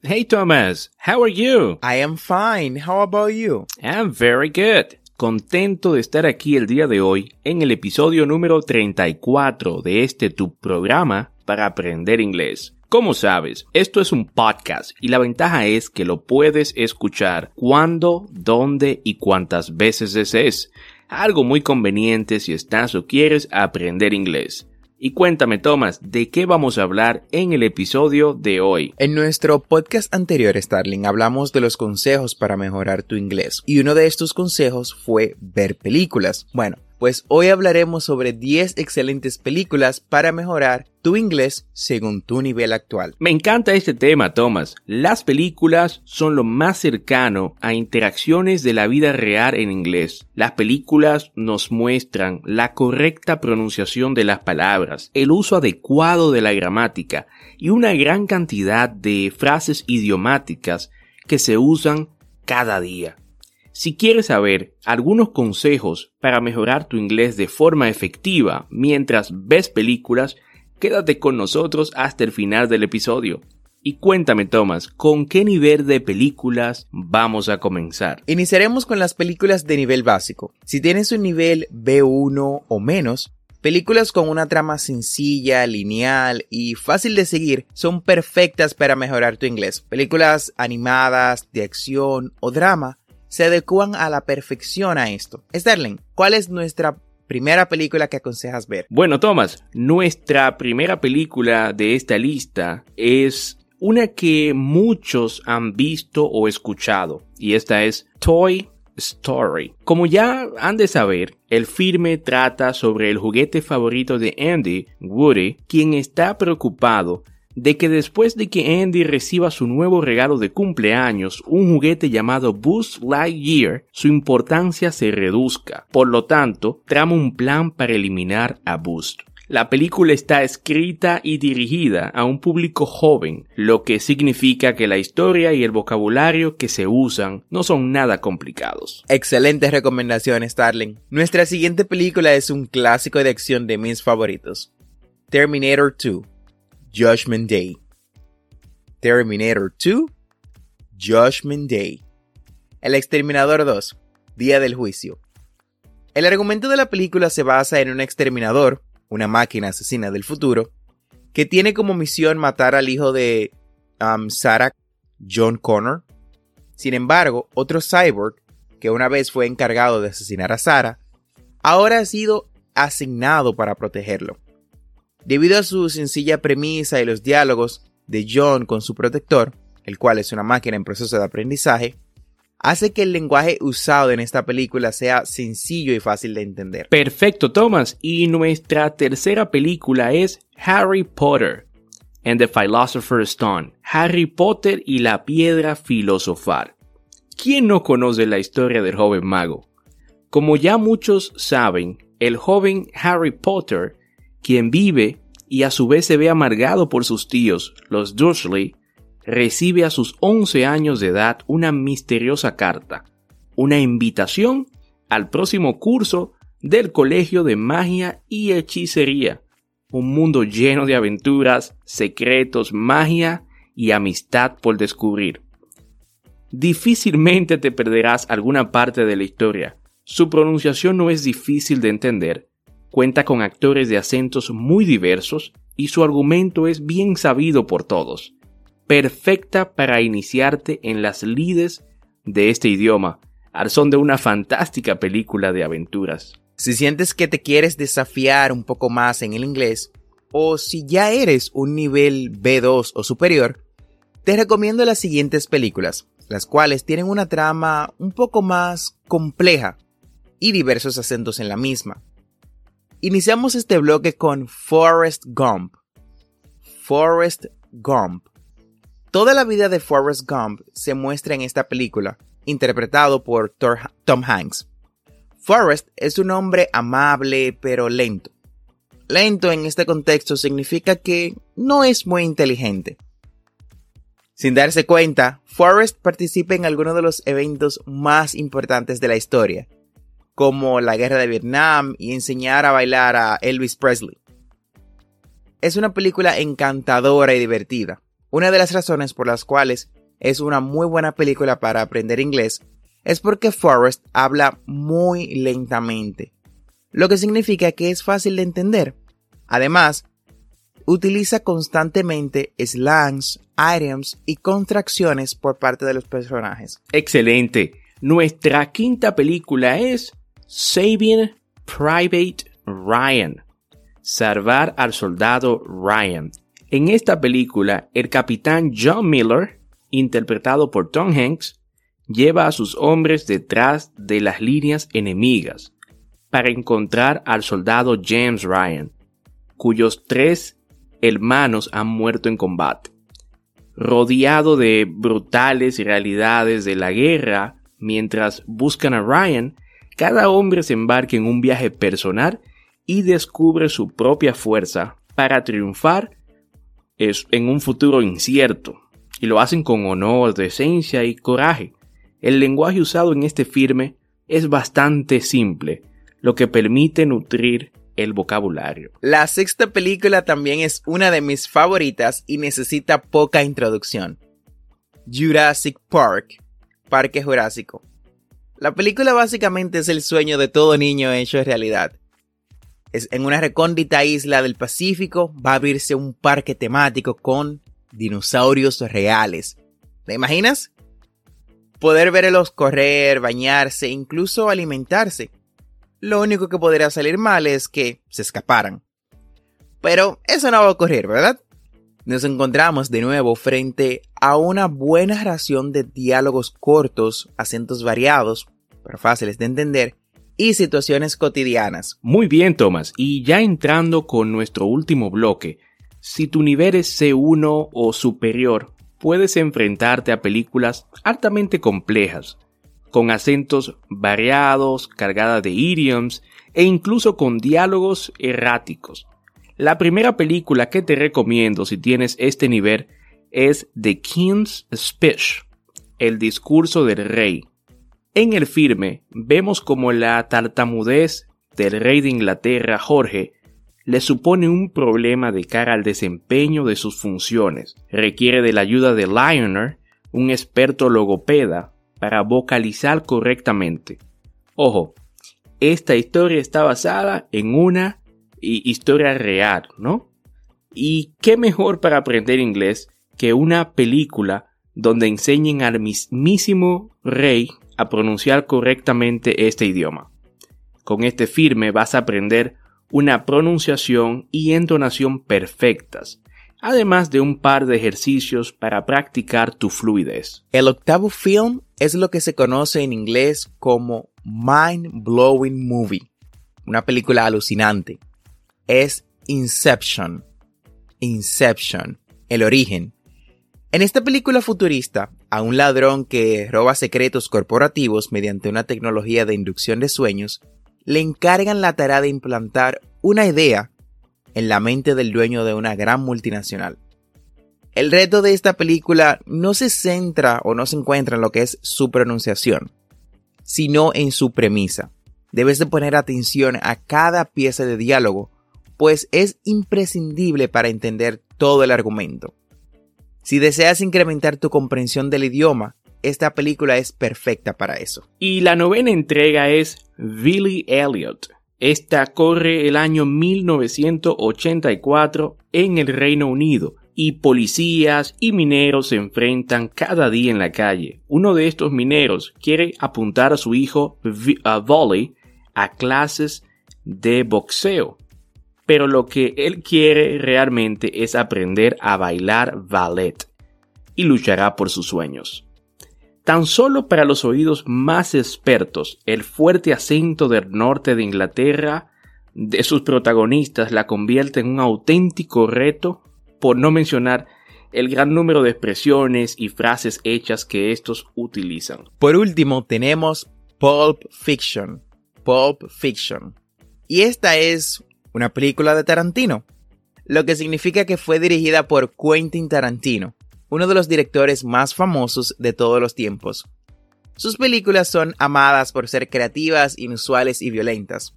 Hey Thomas, how are you? I am fine. How about you? I'm very good. Contento de estar aquí el día de hoy en el episodio número 34 de este tu programa para aprender inglés. Como sabes, esto es un podcast y la ventaja es que lo puedes escuchar cuando, dónde y cuántas veces desees. Algo muy conveniente si estás o quieres aprender inglés. Y cuéntame, Thomas, ¿de qué vamos a hablar en el episodio de hoy? En nuestro podcast anterior, Starling, hablamos de los consejos para mejorar tu inglés. Y uno de estos consejos fue ver películas. Bueno, pues hoy hablaremos sobre 10 excelentes películas para mejorar tu inglés según tu nivel actual. Me encanta este tema, Thomas. Las películas son lo más cercano a interacciones de la vida real en inglés. Las películas nos muestran la correcta pronunciación de las palabras, el uso adecuado de la gramática y una gran cantidad de frases idiomáticas que se usan cada día. Si quieres saber algunos consejos para mejorar tu inglés de forma efectiva mientras ves películas, quédate con nosotros hasta el final del episodio. Y cuéntame, Thomas, ¿con qué nivel de películas vamos a comenzar? Iniciaremos con las películas de nivel básico. Si tienes un nivel B1 o menos, películas con una trama sencilla, lineal y fácil de seguir son perfectas para mejorar tu inglés. Películas animadas, de acción o drama se adecuan a la perfección a esto. Sterling, ¿cuál es nuestra primera película que aconsejas ver? Bueno, Thomas, nuestra primera película de esta lista es una que muchos han visto o escuchado, y esta es Toy Story. Como ya han de saber, el filme trata sobre el juguete favorito de Andy, Woody, quien está preocupado de que después de que Andy reciba su nuevo regalo de cumpleaños, un juguete llamado Buzz Lightyear, su importancia se reduzca. Por lo tanto, trama un plan para eliminar a Buzz. La película está escrita y dirigida a un público joven, lo que significa que la historia y el vocabulario que se usan no son nada complicados. Excelentes recomendaciones, Starling. Nuestra siguiente película es un clásico de acción de mis favoritos. Terminator 2 Judgment Day. Terminator 2, Judgment Day. El Exterminador 2, Día del Juicio. El argumento de la película se basa en un exterminador, una máquina asesina del futuro, que tiene como misión matar al hijo de um, Sarah John Connor. Sin embargo, otro cyborg, que una vez fue encargado de asesinar a Sarah, ahora ha sido asignado para protegerlo. Debido a su sencilla premisa y los diálogos de John con su protector, el cual es una máquina en proceso de aprendizaje, hace que el lenguaje usado en esta película sea sencillo y fácil de entender. Perfecto, Thomas. Y nuestra tercera película es Harry Potter and the Philosopher's Stone. Harry Potter y la piedra filosofal. ¿Quién no conoce la historia del joven mago? Como ya muchos saben, el joven Harry Potter quien vive y a su vez se ve amargado por sus tíos, los Dursley, recibe a sus 11 años de edad una misteriosa carta, una invitación al próximo curso del Colegio de Magia y Hechicería. un mundo lleno de aventuras, secretos, magia y amistad por descubrir. Difícilmente te perderás alguna parte de la historia. Su pronunciación no es difícil de entender, cuenta con actores de acentos muy diversos y su argumento es bien sabido por todos. Perfecta para iniciarte en las lides de este idioma, al son de una fantástica película de aventuras. Si sientes que te quieres desafiar un poco más en el inglés, o si ya eres un nivel B2 o superior, te recomiendo las siguientes películas, las cuales tienen una trama un poco más compleja y diversos acentos en la misma. Iniciamos este bloque con Forrest Gump. Forrest Gump. Toda la vida de Forrest Gump se muestra en esta película, interpretado por Tom Hanks. Forrest es un hombre amable pero lento. Lento en este contexto significa que no es muy inteligente. Sin darse cuenta, Forrest participa en algunos de los eventos más importantes de la historia, como la guerra de Vietnam y enseñar a bailar a Elvis Presley. Es una película encantadora y divertida. Una de las razones por las cuales es una muy buena película para aprender inglés es porque Forrest habla muy lentamente, lo que significa que es fácil de entender. Además, utiliza constantemente slangs, items y contracciones por parte de los personajes. Excelente. Nuestra quinta película es Saving Private Ryan. Salvar al soldado Ryan. En esta película, el capitán John Miller, interpretado por Tom Hanks, lleva a sus hombres detrás de las líneas enemigas para encontrar al soldado James Ryan, cuyos tres hermanos han muerto en combate. Rodeado de brutales realidades de la guerra, mientras buscan a Ryan, cada hombre se embarca en un viaje personal y descubre su propia fuerza para triunfar en un futuro incierto. Y lo hacen con honor, decencia y coraje. El lenguaje usado en este firme es bastante simple, lo que permite nutrir el vocabulario. La sexta película también es una de mis favoritas y necesita poca introducción. Jurassic Park, Parque Jurásico. La película básicamente es el sueño de todo niño hecho realidad. Es en una recóndita isla del Pacífico va a abrirse un parque temático con dinosaurios reales. ¿Te imaginas? Poder verlos correr, bañarse, incluso alimentarse. Lo único que podría salir mal es que se escaparan. Pero eso no va a ocurrir, ¿verdad? Nos encontramos de nuevo frente a una buena ración de diálogos cortos, acentos variados, pero fáciles de entender, y situaciones cotidianas. Muy bien, Thomas. Y ya entrando con nuestro último bloque, si tu nivel es C1 o superior, puedes enfrentarte a películas altamente complejas, con acentos variados, cargadas de idioms e incluso con diálogos erráticos. La primera película que te recomiendo si tienes este nivel es The King's Speech, el discurso del rey. En el firme vemos como la tartamudez del rey de Inglaterra, Jorge, le supone un problema de cara al desempeño de sus funciones. Requiere de la ayuda de Lioner, un experto logopeda, para vocalizar correctamente. Ojo, esta historia está basada en una historia real, ¿no? Y qué mejor para aprender inglés que una película donde enseñen al mismísimo rey a pronunciar correctamente este idioma. Con este firme vas a aprender una pronunciación y entonación perfectas, además de un par de ejercicios para practicar tu fluidez. El octavo film es lo que se conoce en inglés como Mind Blowing Movie, una película alucinante. Es Inception. Inception, el origen. En esta película futurista, a un ladrón que roba secretos corporativos mediante una tecnología de inducción de sueños le encargan la tarea de implantar una idea en la mente del dueño de una gran multinacional. El reto de esta película no se centra o no se encuentra en lo que es su pronunciación, sino en su premisa. Debes de poner atención a cada pieza de diálogo pues es imprescindible para entender todo el argumento. Si deseas incrementar tu comprensión del idioma, esta película es perfecta para eso. Y la novena entrega es Billy Elliot. Esta corre el año 1984 en el Reino Unido y policías y mineros se enfrentan cada día en la calle. Uno de estos mineros quiere apuntar a su hijo Volley a clases de boxeo, pero lo que él quiere realmente es aprender a bailar ballet y luchará por sus sueños. Tan solo para los oídos más expertos, el fuerte acento del norte de Inglaterra de sus protagonistas la convierte en un auténtico reto, por no mencionar el gran número de expresiones y frases hechas que estos utilizan. Por último, tenemos Pulp Fiction. Pulp Fiction. Y esta es una película de Tarantino, lo que significa que fue dirigida por Quentin Tarantino, uno de los directores más famosos de todos los tiempos. Sus películas son amadas por ser creativas, inusuales y violentas.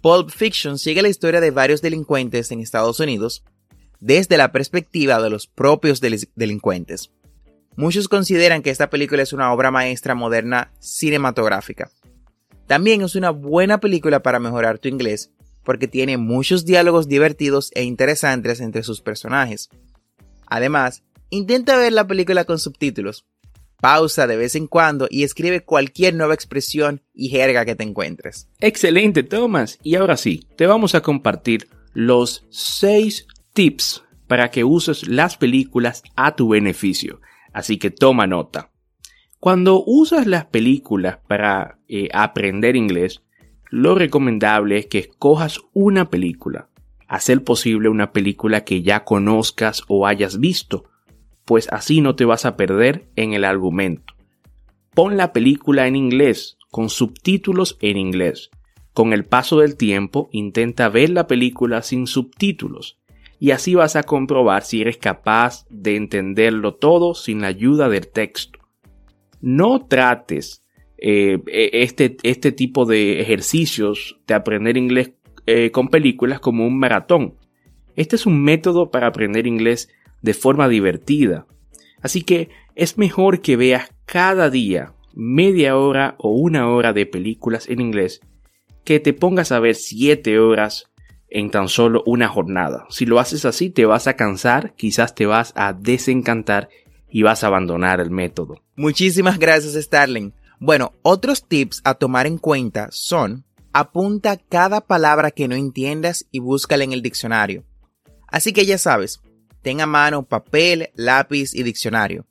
Pulp Fiction sigue la historia de varios delincuentes en Estados Unidos desde la perspectiva de los propios delincuentes. Muchos consideran que esta película es una obra maestra moderna cinematográfica. También es una buena película para mejorar tu inglés porque tiene muchos diálogos divertidos e interesantes entre sus personajes. Además, Intenta ver la película con subtítulos. Pausa de vez en cuando y escribe cualquier nueva expresión y jerga que te encuentres. Excelente, Thomas. Y ahora sí, te vamos a compartir los 6 tips para que uses las películas a tu beneficio. Así que toma nota. Cuando usas las películas para eh, aprender inglés, lo recomendable es que escojas una película. Hacer posible una película que ya conozcas o hayas visto pues así no te vas a perder en el argumento. Pon la película en inglés, con subtítulos en inglés. Con el paso del tiempo, intenta ver la película sin subtítulos, y así vas a comprobar si eres capaz de entenderlo todo sin la ayuda del texto. No trates eh, e, este, este, tipo de ejercicios de aprender inglés eh, con películas como un maratón. Este es un método para aprender inglés de forma divertida. Así que es mejor que veas cada día media hora o una hora de películas en inglés que te pongas a ver siete horas en tan solo una jornada. Si lo haces así te vas a cansar, quizás te vas a desencantar y vas a abandonar el método. Muchísimas gracias Starling. Bueno, otros tips a tomar en cuenta son apunta cada palabra que no entiendas y búscala en el diccionario. Así que ya sabes, ten a mano papel, lápiz y diccionario.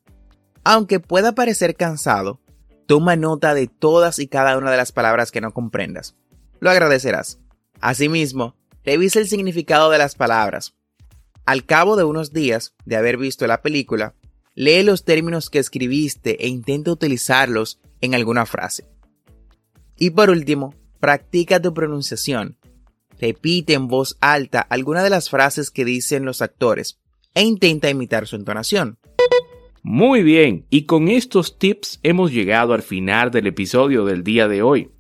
Aunque pueda parecer cansado, toma nota de todas y cada una de las palabras que no comprendas. Lo agradecerás. Asimismo, revisa el significado de las palabras. Al cabo de unos días de haber visto la película, lee los términos que escribiste e intenta utilizarlos en alguna frase. Y por último, practica tu pronunciación. Repite en voz alta alguna de las frases que dicen los actores e intenta imitar su entonación. Muy bien, y con estos tips hemos llegado al final del episodio del día de hoy.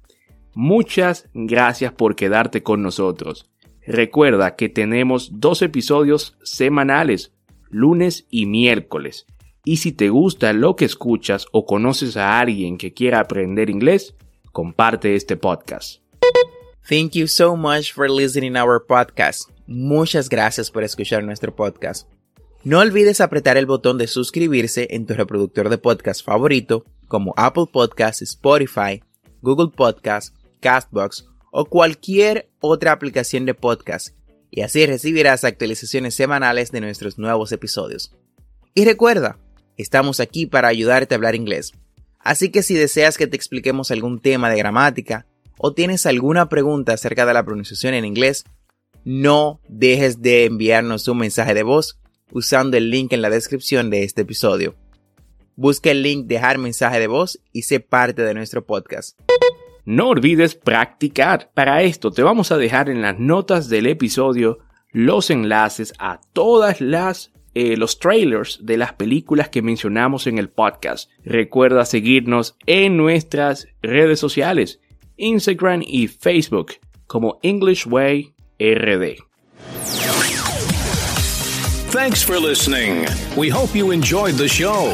Muchas gracias por quedarte con nosotros. Recuerda que tenemos dos episodios semanales, lunes y miércoles. Y si te gusta lo que escuchas o conoces a alguien que quiera aprender inglés, comparte este podcast. Thank you so much for listening our podcast. Muchas gracias por escuchar nuestro podcast. No olvides apretar el botón de suscribirse en tu reproductor de podcast favorito como Apple Podcasts, Spotify, Google Podcasts, Castbox o cualquier otra aplicación de podcast y así recibirás actualizaciones semanales de nuestros nuevos episodios. Y recuerda, estamos aquí para ayudarte a hablar inglés. Así que si deseas que te expliquemos algún tema de gramática o tienes alguna pregunta acerca de la pronunciación en inglés, no dejes de enviarnos un mensaje de voz usando el link en la descripción de este episodio. Busca el link dejar mensaje de voz y sé parte de nuestro podcast. No olvides practicar. Para esto te vamos a dejar en las notas del episodio los enlaces a todas las eh, los trailers de las películas que mencionamos en el podcast. Recuerda seguirnos en nuestras redes sociales, Instagram y Facebook como English Way RD. Thanks for listening. We hope you enjoyed the show.